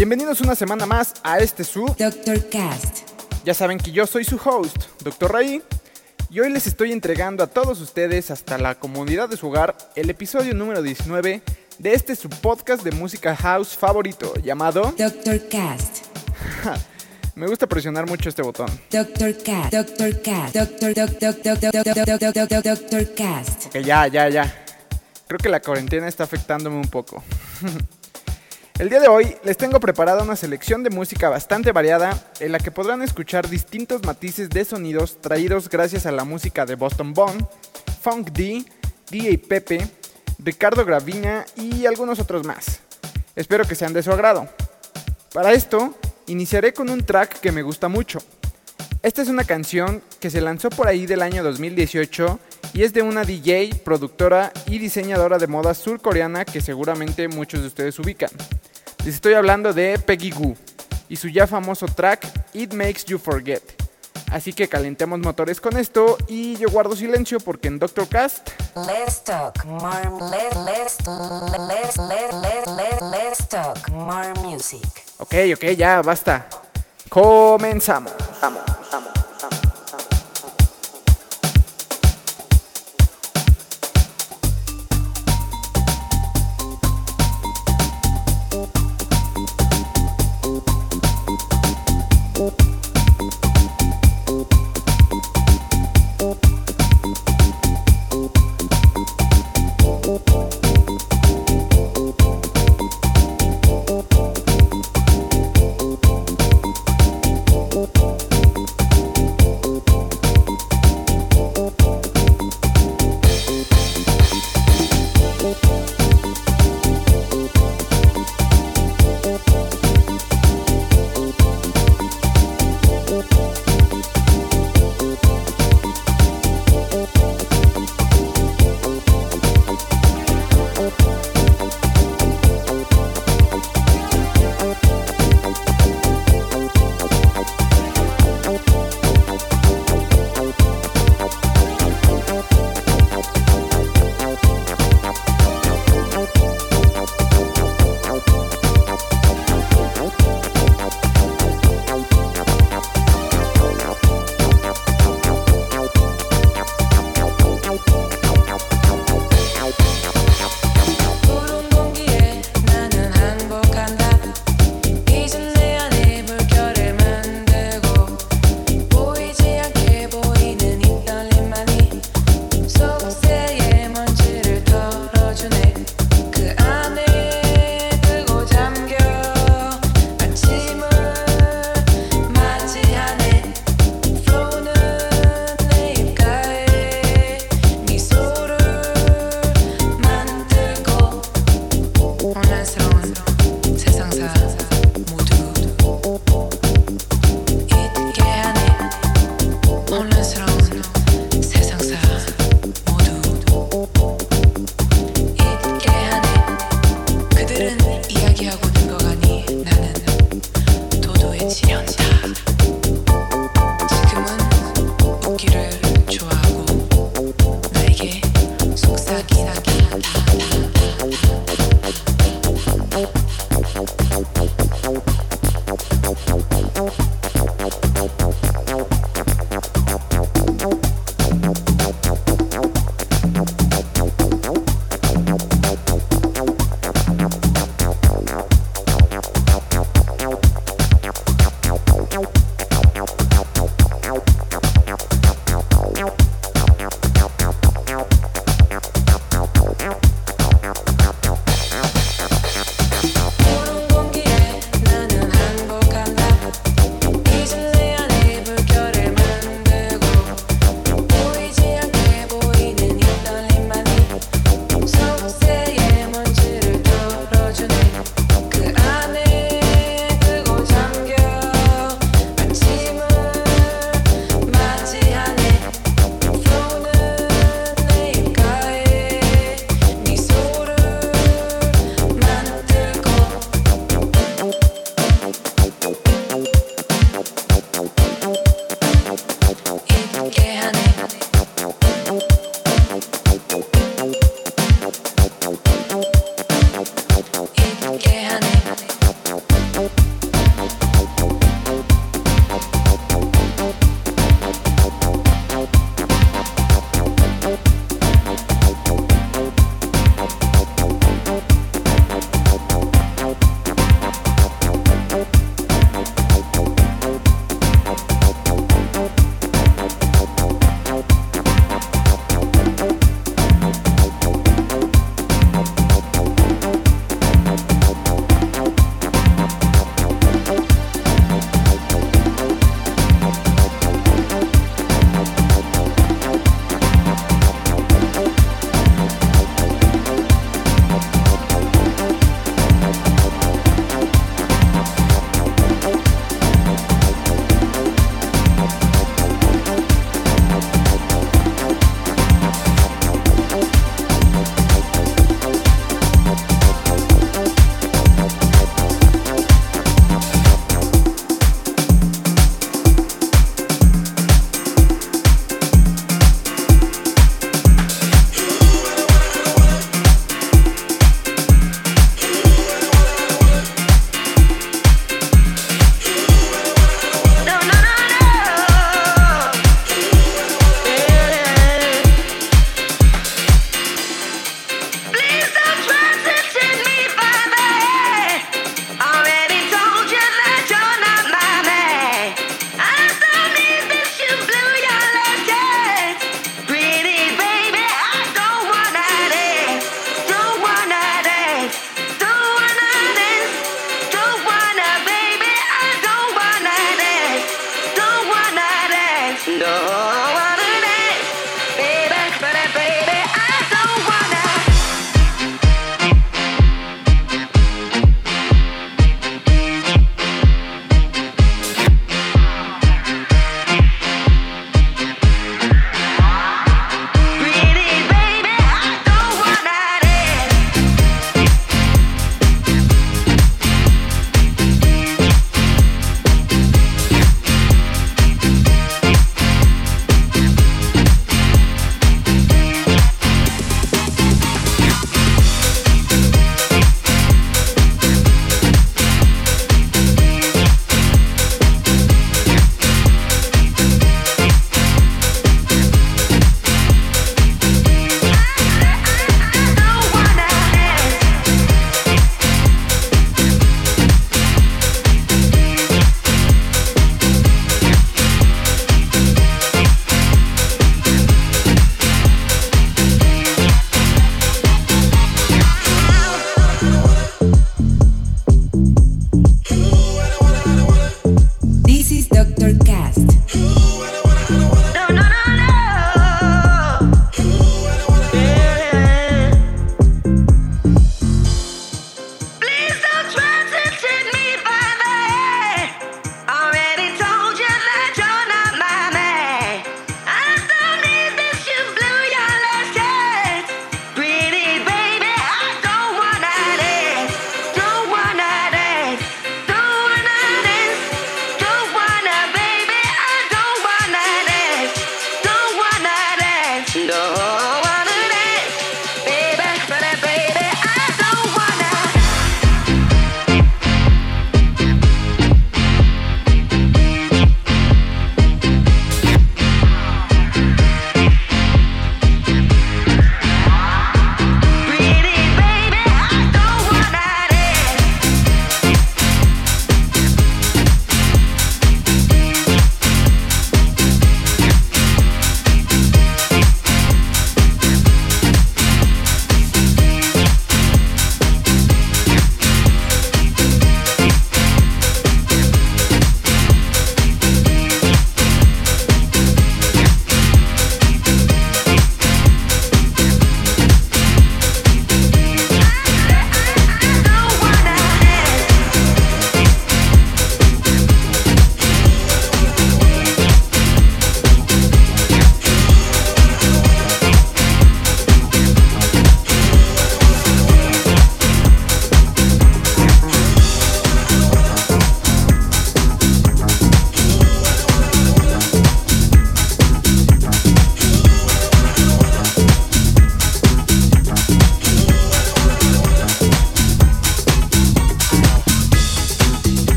Bienvenidos una semana más a este su. Dr. Cast. Ya saben que yo soy su host, Dr. Ray, y hoy les estoy entregando a todos ustedes hasta la comunidad de su hogar el episodio número 19 de este su podcast de música house favorito llamado Dr. Cast. Me gusta presionar mucho este botón. Dr. Cast. Dr. Cast. Dr. Dr. Dr. Cast. Ok, ya, ya, ya. Creo que la cuarentena está afectándome un poco. El día de hoy les tengo preparada una selección de música bastante variada en la que podrán escuchar distintos matices de sonidos traídos gracias a la música de Boston Bone, Funk D, DJ Pepe, Ricardo Gravina y algunos otros más. Espero que sean de su agrado. Para esto, iniciaré con un track que me gusta mucho. Esta es una canción que se lanzó por ahí del año 2018 y es de una DJ, productora y diseñadora de moda surcoreana que seguramente muchos de ustedes ubican. Les estoy hablando de Peggy Goo y su ya famoso track It Makes You Forget. Así que calentemos motores con esto y yo guardo silencio porque en Doctor Cast Let's talk more. Let, let's, let's, let, let, let, let's talk more music. Ok, ok, ya basta. Comenzamos. Vamos,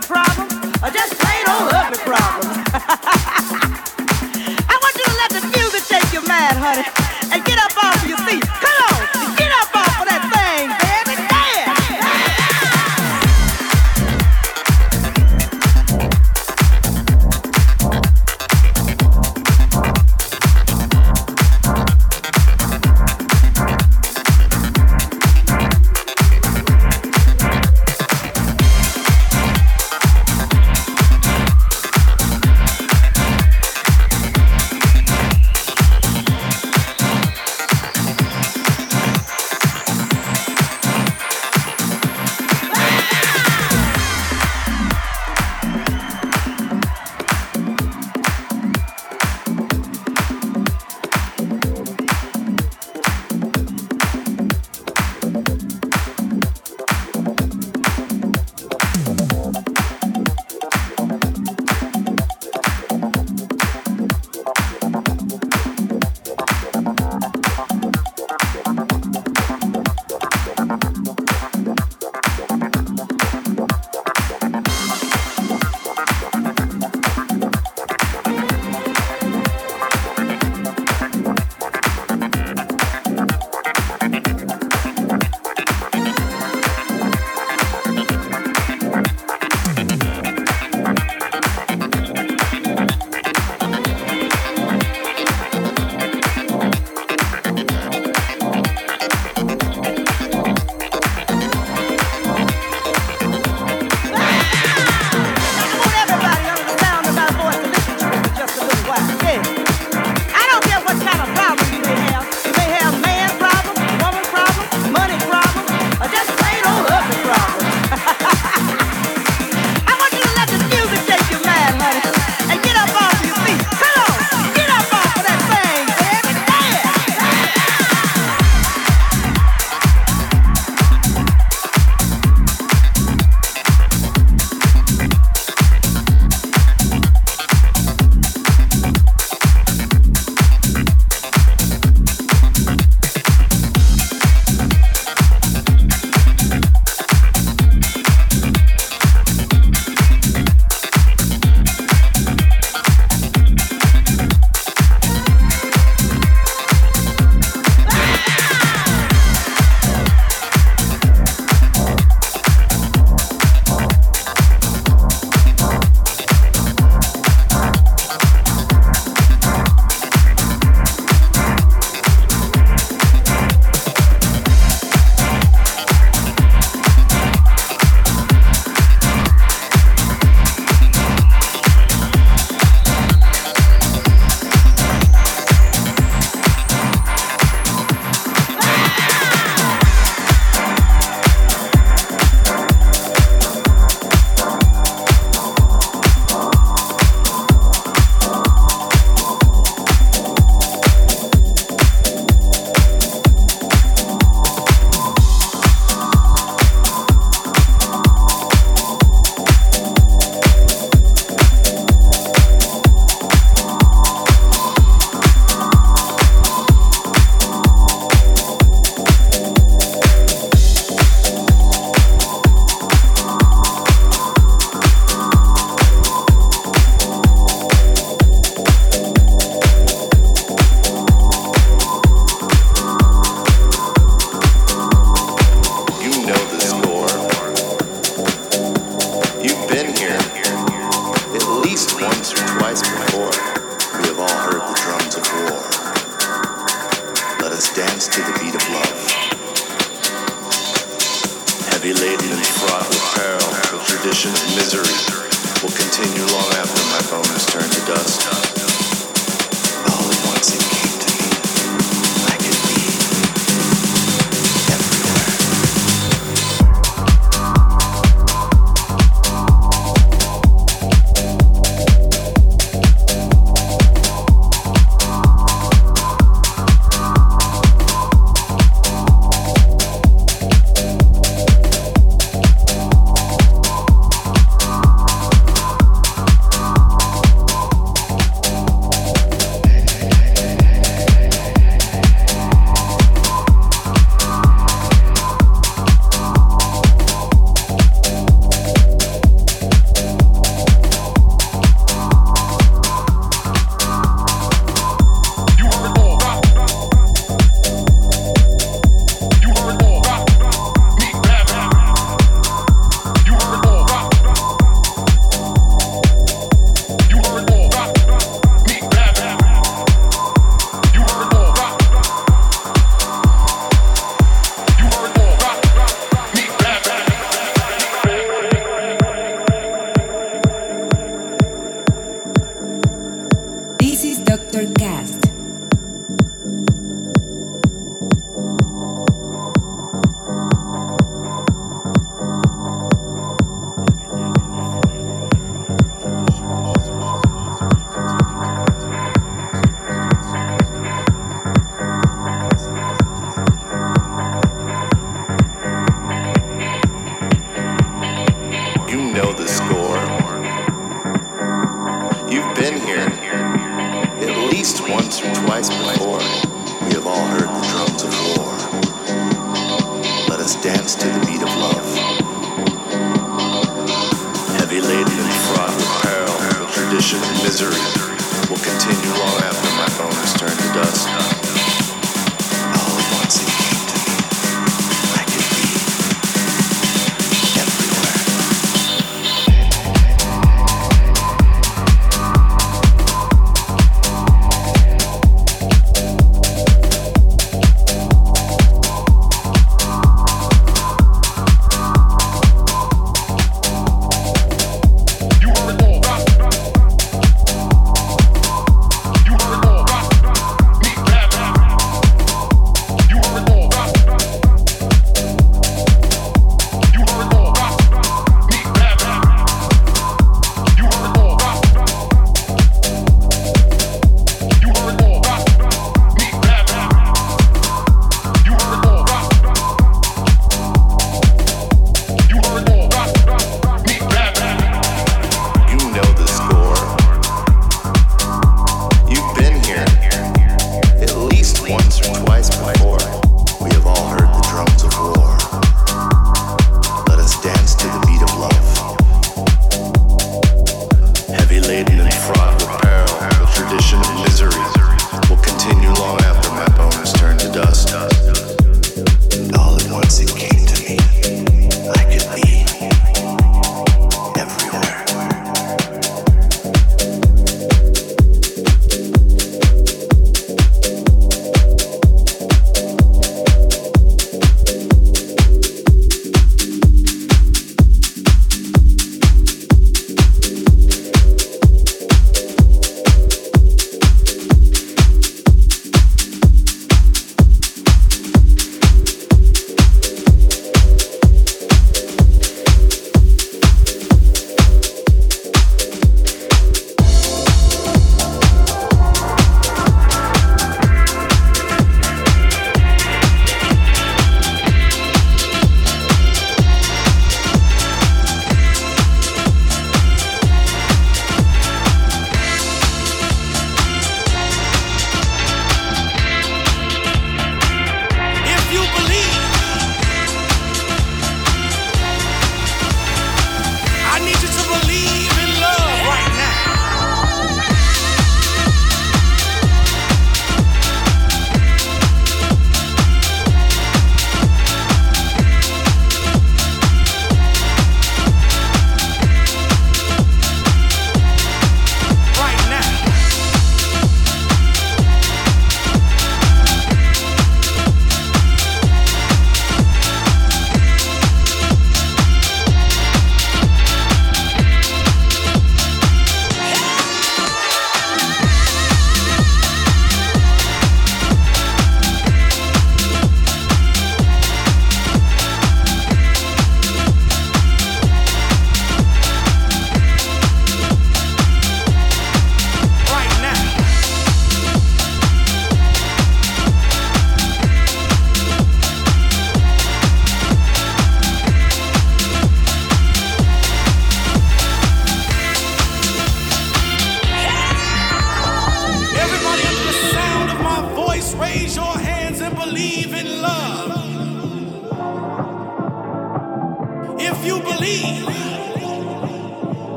problems, or just plain old ugly problems.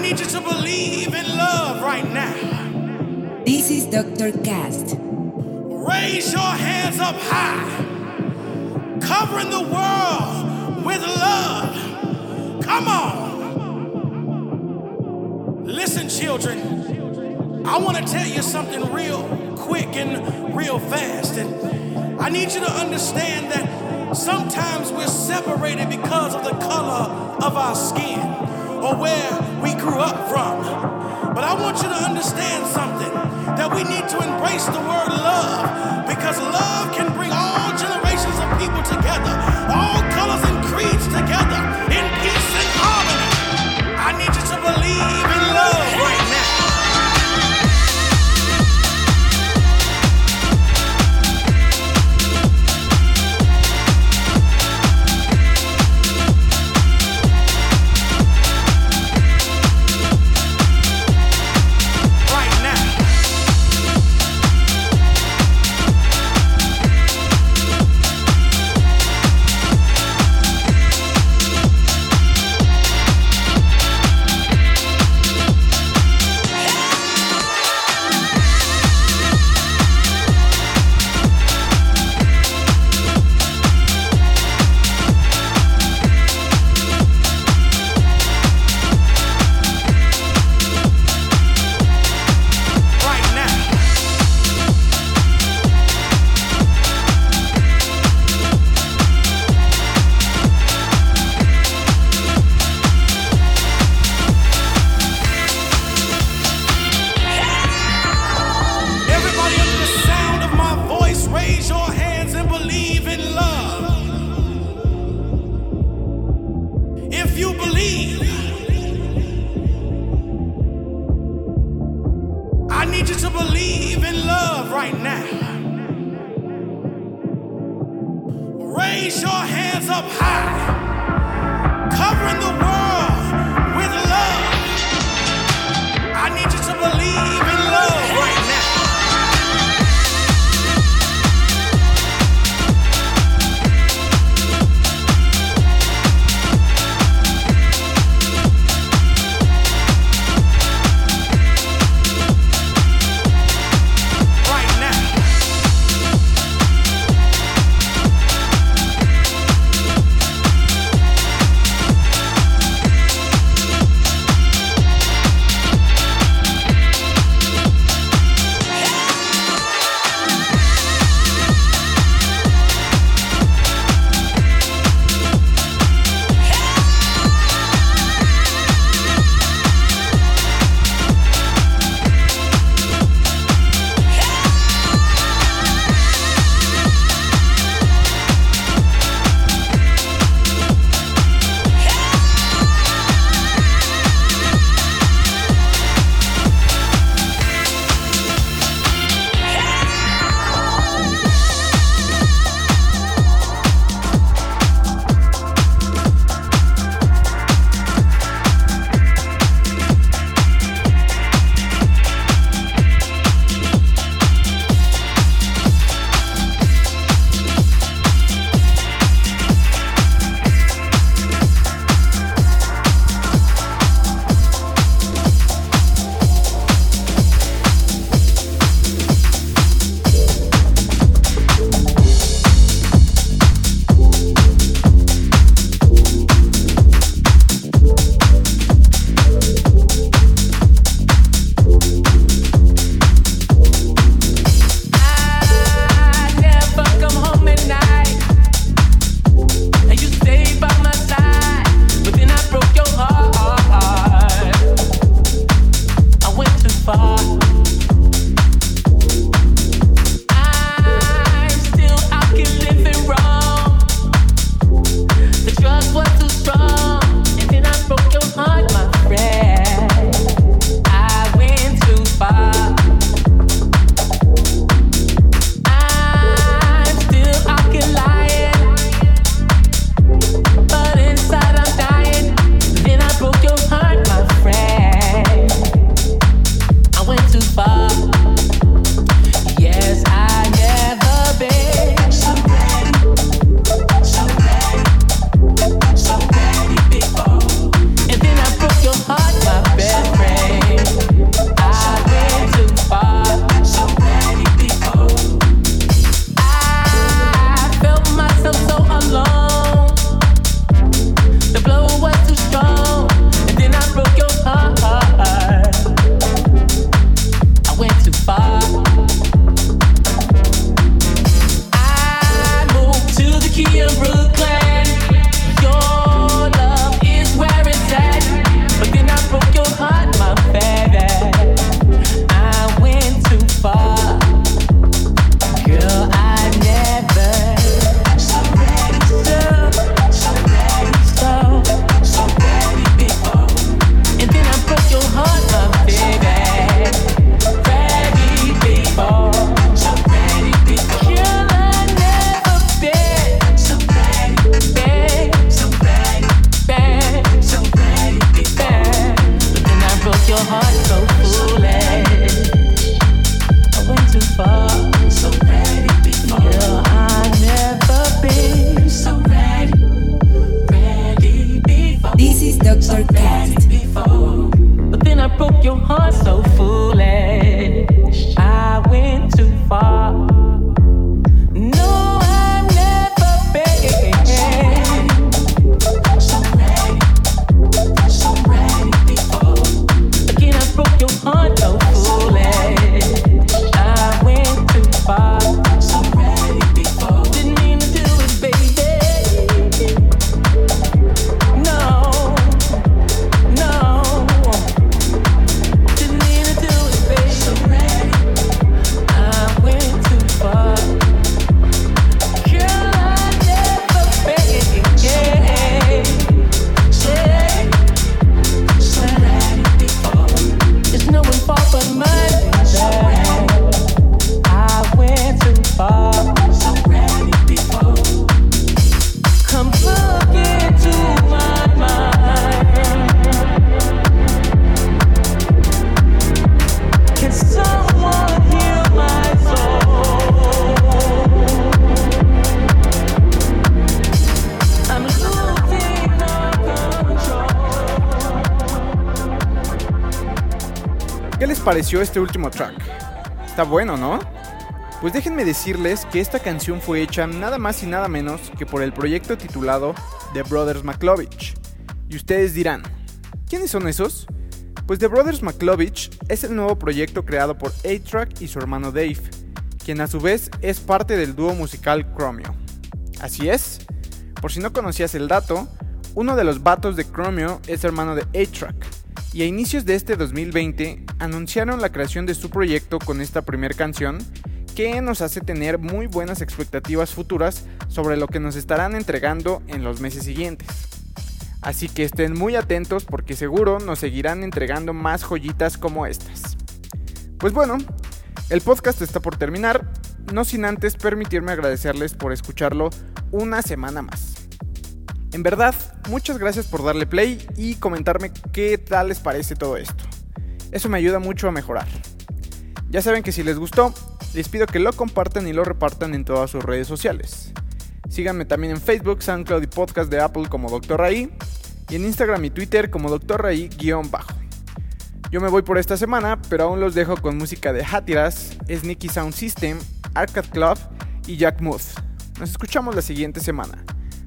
need you to believe in love right now. This is Dr. Cast. Raise your hands up high, covering the world with love. Come on. Listen, children, I want to tell you something real quick and real fast. And I need you to understand that sometimes we're separated because of the color of our skin or where we grew up from. But I want you to understand something that we need to embrace the word love because love can bring all generations of people together, pareció este último track? Está bueno, ¿no? Pues déjenme decirles que esta canción fue hecha nada más y nada menos que por el proyecto titulado The Brothers McLovich. Y ustedes dirán, ¿quiénes son esos? Pues The Brothers McLovich es el nuevo proyecto creado por A-Track y su hermano Dave, quien a su vez es parte del dúo musical Chromio. Así es, por si no conocías el dato, uno de los vatos de Chromio es hermano de A-Track, y a inicios de este 2020 anunciaron la creación de su proyecto con esta primera canción que nos hace tener muy buenas expectativas futuras sobre lo que nos estarán entregando en los meses siguientes. Así que estén muy atentos porque seguro nos seguirán entregando más joyitas como estas. Pues bueno, el podcast está por terminar, no sin antes permitirme agradecerles por escucharlo una semana más. En verdad, muchas gracias por darle play y comentarme qué tal les parece todo esto. Eso me ayuda mucho a mejorar. Ya saben que si les gustó, les pido que lo compartan y lo repartan en todas sus redes sociales. Síganme también en Facebook, SoundCloud y podcast de Apple como Dr. Ray y en Instagram y Twitter como Dr. Ray-bajo. Yo me voy por esta semana, pero aún los dejo con música de Hatiras, Sneaky Sound System, Arcade Club y Jack Muth. Nos escuchamos la siguiente semana.